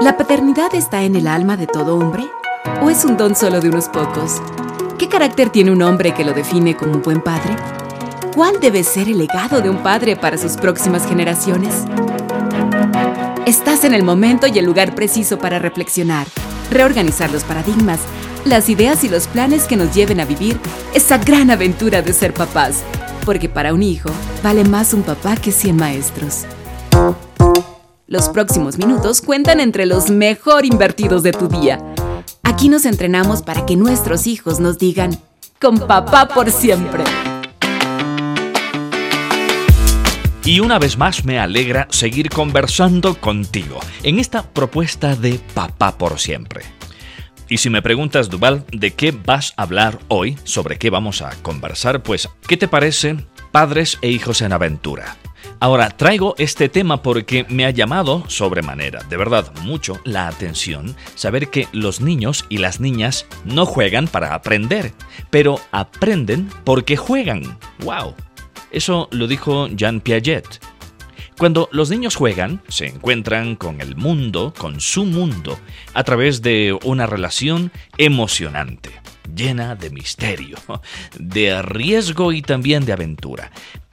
¿La paternidad está en el alma de todo hombre? ¿O es un don solo de unos pocos? ¿Qué carácter tiene un hombre que lo define como un buen padre? ¿Cuál debe ser el legado de un padre para sus próximas generaciones? Estás en el momento y el lugar preciso para reflexionar, reorganizar los paradigmas, las ideas y los planes que nos lleven a vivir esa gran aventura de ser papás, porque para un hijo vale más un papá que 100 maestros. Los próximos minutos cuentan entre los mejor invertidos de tu día. Aquí nos entrenamos para que nuestros hijos nos digan, con papá por siempre. Y una vez más me alegra seguir conversando contigo en esta propuesta de papá por siempre. Y si me preguntas, Duval, ¿de qué vas a hablar hoy? ¿Sobre qué vamos a conversar? Pues, ¿qué te parece padres e hijos en aventura? Ahora, traigo este tema porque me ha llamado sobremanera, de verdad, mucho la atención saber que los niños y las niñas no juegan para aprender, pero aprenden porque juegan. ¡Wow! Eso lo dijo Jean Piaget. Cuando los niños juegan, se encuentran con el mundo, con su mundo, a través de una relación emocionante, llena de misterio, de riesgo y también de aventura.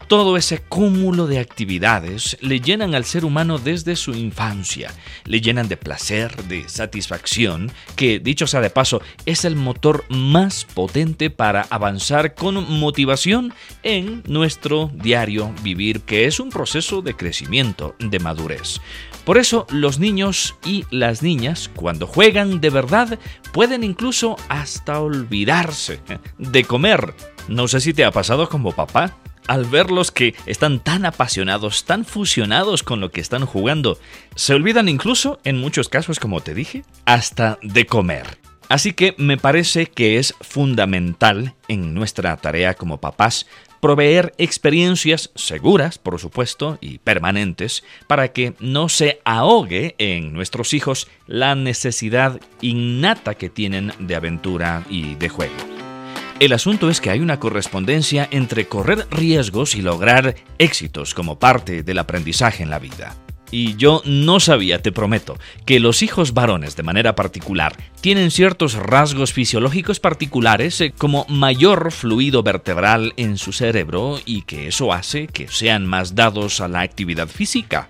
Todo ese cúmulo de actividades le llenan al ser humano desde su infancia, le llenan de placer, de satisfacción, que, dicho sea de paso, es el motor más potente para avanzar con motivación en nuestro diario vivir, que es un proceso de crecimiento, de madurez. Por eso los niños y las niñas, cuando juegan de verdad, pueden incluso hasta olvidarse de comer. No sé si te ha pasado como papá, al verlos que están tan apasionados, tan fusionados con lo que están jugando, se olvidan incluso, en muchos casos, como te dije, hasta de comer. Así que me parece que es fundamental en nuestra tarea como papás proveer experiencias seguras, por supuesto, y permanentes, para que no se ahogue en nuestros hijos la necesidad innata que tienen de aventura y de juego. El asunto es que hay una correspondencia entre correr riesgos y lograr éxitos como parte del aprendizaje en la vida. Y yo no sabía, te prometo, que los hijos varones de manera particular tienen ciertos rasgos fisiológicos particulares eh, como mayor fluido vertebral en su cerebro y que eso hace que sean más dados a la actividad física.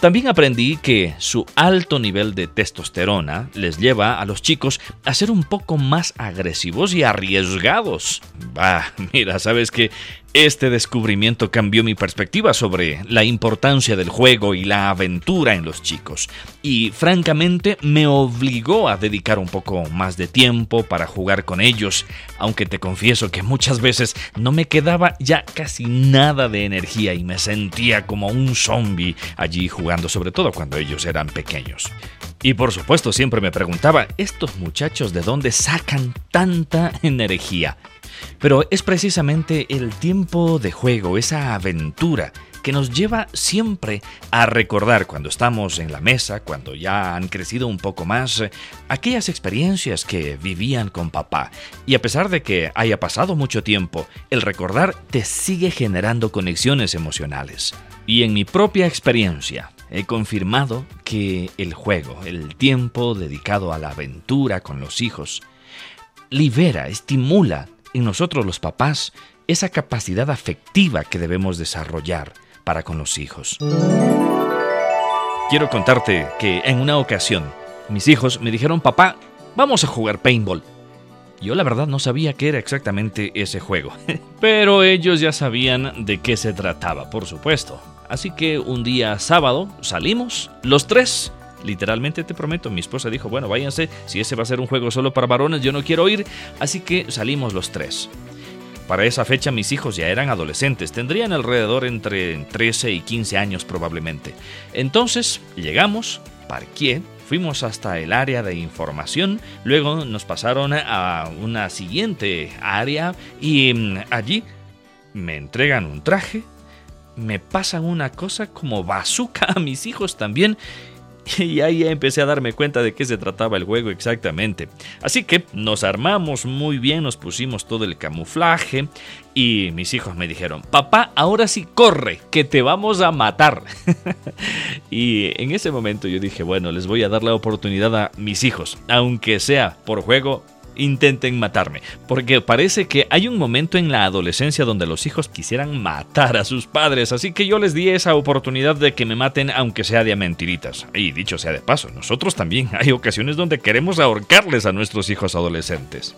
También aprendí que su alto nivel de testosterona les lleva a los chicos a ser un poco más agresivos y arriesgados. Bah, mira, sabes que este descubrimiento cambió mi perspectiva sobre la importancia del juego y la aventura en los chicos, y francamente me obligó a dedicar un poco más de tiempo para jugar con ellos, aunque te confieso que muchas veces no me quedaba ya casi nada de energía y me sentía como un zombie allí jugando, sobre todo cuando ellos eran pequeños. Y por supuesto siempre me preguntaba, ¿estos muchachos de dónde sacan tanta energía? Pero es precisamente el tiempo de juego, esa aventura, que nos lleva siempre a recordar cuando estamos en la mesa, cuando ya han crecido un poco más, aquellas experiencias que vivían con papá. Y a pesar de que haya pasado mucho tiempo, el recordar te sigue generando conexiones emocionales. Y en mi propia experiencia, he confirmado que el juego, el tiempo dedicado a la aventura con los hijos, libera, estimula en nosotros los papás esa capacidad afectiva que debemos desarrollar para con los hijos. Quiero contarte que en una ocasión mis hijos me dijeron, papá, vamos a jugar paintball. Yo la verdad no sabía qué era exactamente ese juego, pero ellos ya sabían de qué se trataba, por supuesto. Así que un día sábado salimos, los tres, Literalmente te prometo, mi esposa dijo, bueno, váyanse, si ese va a ser un juego solo para varones, yo no quiero ir, así que salimos los tres. Para esa fecha mis hijos ya eran adolescentes, tendrían alrededor entre 13 y 15 años probablemente. Entonces llegamos, parqué, fuimos hasta el área de información, luego nos pasaron a una siguiente área y mm, allí me entregan un traje, me pasan una cosa como bazooka a mis hijos también Y ahí empecé a darme cuenta de qué se trataba el juego exactamente. Así que nos armamos muy bien, nos pusimos todo el camuflaje y mis hijos me dijeron, papá, ahora sí corre, que te vamos a matar. y en ese momento yo dije, bueno, les voy a dar la oportunidad a mis hijos, aunque sea por juego, intenten matarme. Porque parece que hay un momento en la adolescencia donde los hijos quisieran matar a sus padres, así que yo les di esa oportunidad de que me maten aunque sea de mentiritas. Y dicho sea de paso, nosotros también hay ocasiones donde queremos ahorcarles a nuestros hijos adolescentes.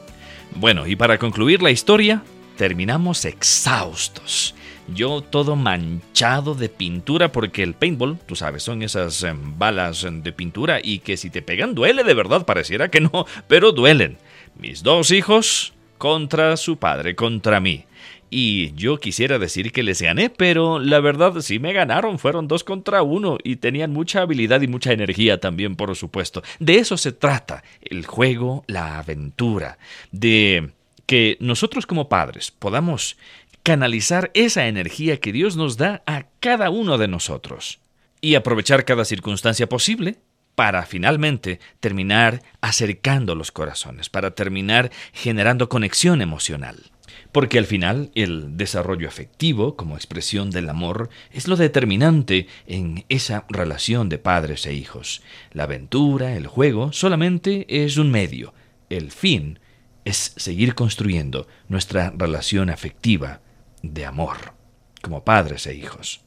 Bueno, y para concluir la historia, terminamos exhaustos. Yo todo manchado de pintura porque el paintball, tú sabes, son esas em, balas de pintura y que si te pegan duele de verdad, pareciera que no, pero duelen. Mis dos hijos contra su padre, contra mí. Y yo quisiera decir que les gané, pero la verdad sí me ganaron, fueron dos contra uno y tenían mucha habilidad y mucha energía también, por supuesto. De eso se trata, el juego, la aventura, de que nosotros como padres podamos canalizar esa energía que Dios nos da a cada uno de nosotros y aprovechar cada circunstancia posible para finalmente terminar acercando los corazones, para terminar generando conexión emocional. Porque al final el desarrollo afectivo como expresión del amor es lo determinante en esa relación de padres e hijos. La aventura, el juego, solamente es un medio. El fin es seguir construyendo nuestra relación afectiva de amor como padres e hijos.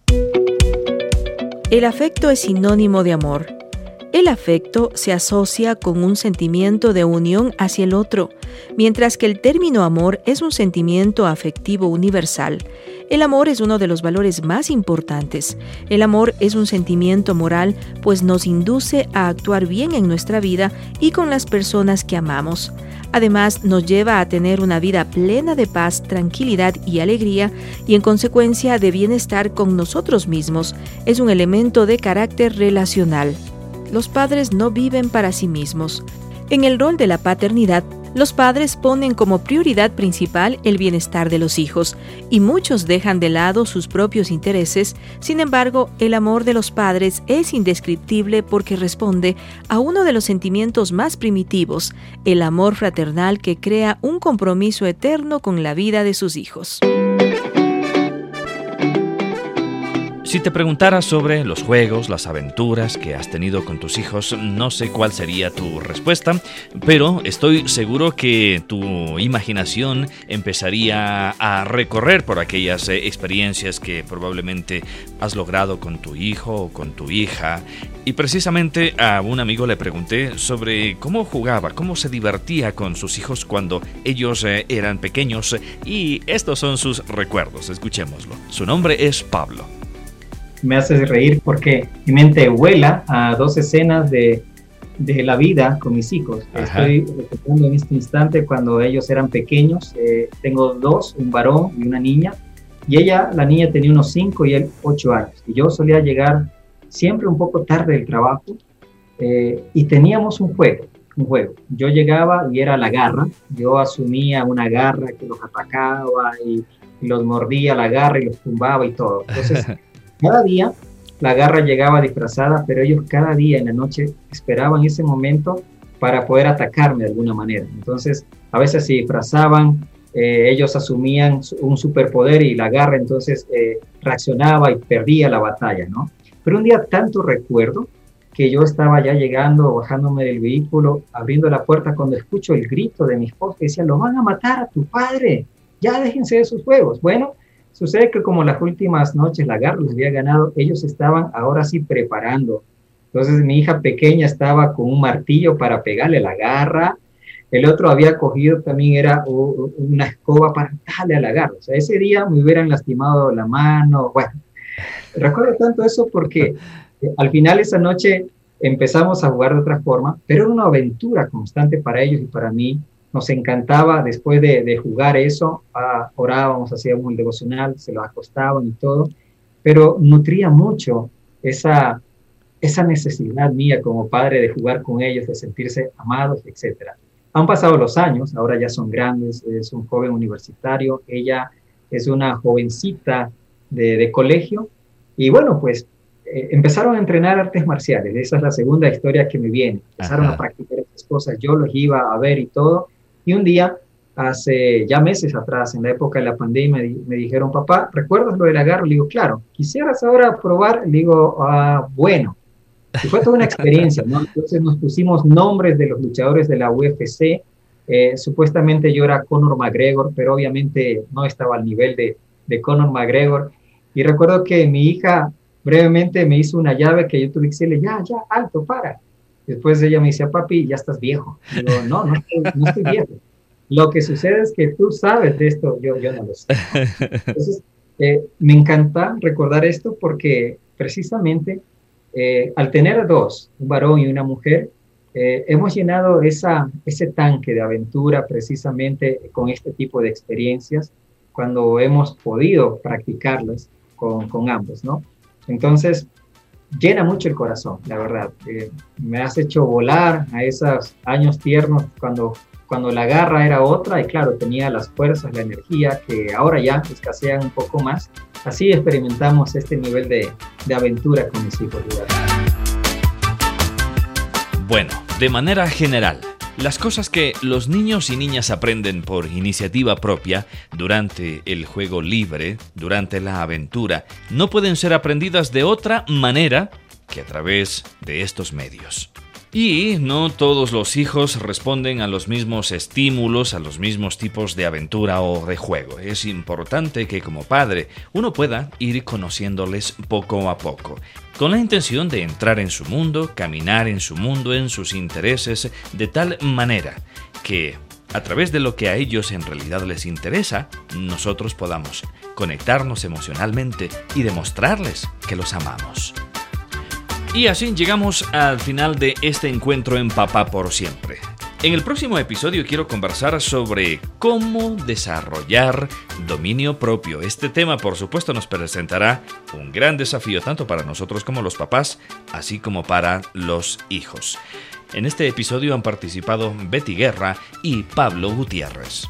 El afecto es sinónimo de amor. El afecto se asocia con un sentimiento de unión hacia el otro, mientras que el término amor es un sentimiento afectivo universal. El amor es uno de los valores más importantes. El amor es un sentimiento moral, pues nos induce a actuar bien en nuestra vida y con las personas que amamos. Además, nos lleva a tener una vida plena de paz, tranquilidad y alegría, y en consecuencia de bienestar con nosotros mismos. Es un elemento de carácter relacional los padres no viven para sí mismos. En el rol de la paternidad, los padres ponen como prioridad principal el bienestar de los hijos y muchos dejan de lado sus propios intereses. Sin embargo, el amor de los padres es indescriptible porque responde a uno de los sentimientos más primitivos, el amor fraternal que crea un compromiso eterno con la vida de sus hijos. Si te preguntara sobre los juegos, las aventuras que has tenido con tus hijos, no sé cuál sería tu respuesta, pero estoy seguro que tu imaginación empezaría a recorrer por aquellas eh, experiencias que probablemente has logrado con tu hijo o con tu hija. Y precisamente a un amigo le pregunté sobre cómo jugaba, cómo se divertía con sus hijos cuando ellos eh, eran pequeños y estos son sus recuerdos, escuchémoslo. Su nombre es Pablo me hace reír porque mi mente vuela a dos escenas de, de la vida con mis hijos. Estoy recordando en este instante cuando ellos eran pequeños. Eh, tengo dos, un varón y una niña. Y ella, la niña tenía unos cinco y él ocho años. Y yo solía llegar siempre un poco tarde del trabajo eh, y teníamos un juego, un juego. Yo llegaba y era la garra. Yo asumía una garra que los atacaba y, y los mordía la garra y los tumbaba y todo. Entonces Cada día la garra llegaba disfrazada, pero ellos cada día en la noche esperaban ese momento para poder atacarme de alguna manera. Entonces, a veces se disfrazaban, eh, ellos asumían un superpoder y la garra entonces eh, reaccionaba y perdía la batalla, ¿no? Pero un día tanto recuerdo que yo estaba ya llegando, bajándome del vehículo, abriendo la puerta cuando escucho el grito de mi esposa que decía, lo van a matar a tu padre, ya déjense de sus juegos. Bueno, Sucede que como las últimas noches la garra los había ganado, ellos estaban ahora sí preparando. Entonces mi hija pequeña estaba con un martillo para pegarle la garra, el otro había cogido también era una escoba para darle a la garra. O sea, ese día me hubieran lastimado la mano. Bueno, recuerdo tanto eso porque eh, al final esa noche empezamos a jugar de otra forma, pero era una aventura constante para ellos y para mí nos encantaba después de, jugar eso, ah, orábamos, hacíamos un devocional, se lo acostaban y todo, pero nutría mucho esa, esa necesidad mía como padre de jugar con ellos, de sentirse amados, etc. Han pasado los años, ahora ya son grandes, es un joven universitario, ella es una jovencita de, de colegio, y bueno, pues eh, empezaron a entrenar artes marciales. Esa es la segunda historia que me viene. Empezaron a practicar estas cosas. Yo los iba a ver y todo. Y un día, hace ya meses atrás, en la época de la pandemia, me, dijeron, papá, ¿recuerdas lo del agarro? Le digo, claro. ¿Quisieras ahora probar? Le digo, ah, bueno. Y fue toda una experiencia, ¿no? Entonces nos pusimos nombres de los luchadores de la UFC. Eh, supuestamente yo era Conor McGregor, pero obviamente no estaba al nivel de, de Conor McGregor. Y recuerdo que mi hija brevemente me hizo una llave que yo tuve que decirle, ya, ya, alto, para. Después ella me decía, papi, ya estás viejo. Digo, no, no estoy, no estoy viejo. Lo que sucede es que tú sabes de esto, yo, yo no lo sé. Entonces, eh, me encanta recordar esto porque precisamente eh, al tener dos, un varón y una mujer, eh, hemos llenado esa, ese tanque de aventura precisamente con este tipo de experiencias cuando hemos podido practicarlas con, con ambos, ¿no? Entonces, llena mucho el corazón, la verdad. Eh, me has hecho volar a esos años tiernos cuando, cuando la garra era otra y claro, tenía las fuerzas, la energía que ahora ya escasean un poco más. Así experimentamos este nivel de, de aventura con mis hijos. Bueno, de manera general, las cosas que los niños y niñas aprenden por iniciativa propia durante el juego libre, durante la aventura, no pueden ser aprendidas de otra manera que a través de estos medios. Y no todos los hijos responden a los mismos estímulos, a los mismos tipos de aventura o de juego. Es importante que como padre uno pueda ir conociéndoles poco a poco, con la intención de entrar en su mundo, caminar en su mundo, en sus intereses, de tal manera que a través de lo que a ellos en realidad les interesa, nosotros podamos conectarnos emocionalmente y demostrarles que los amamos. Y así llegamos al final de este encuentro en Papá por siempre. En el próximo episodio quiero conversar sobre cómo desarrollar dominio propio. Este tema, por supuesto, nos presentará un gran desafío tanto para nosotros como los papás, así como para los hijos. En este episodio han participado Betty Guerra y Pablo Gutiérrez.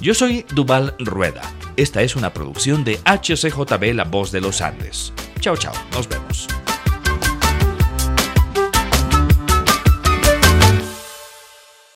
Yo soy Duval Rueda. Esta es una producción de HCJB La Voz de los Andes. Chao, chao. Nos vemos.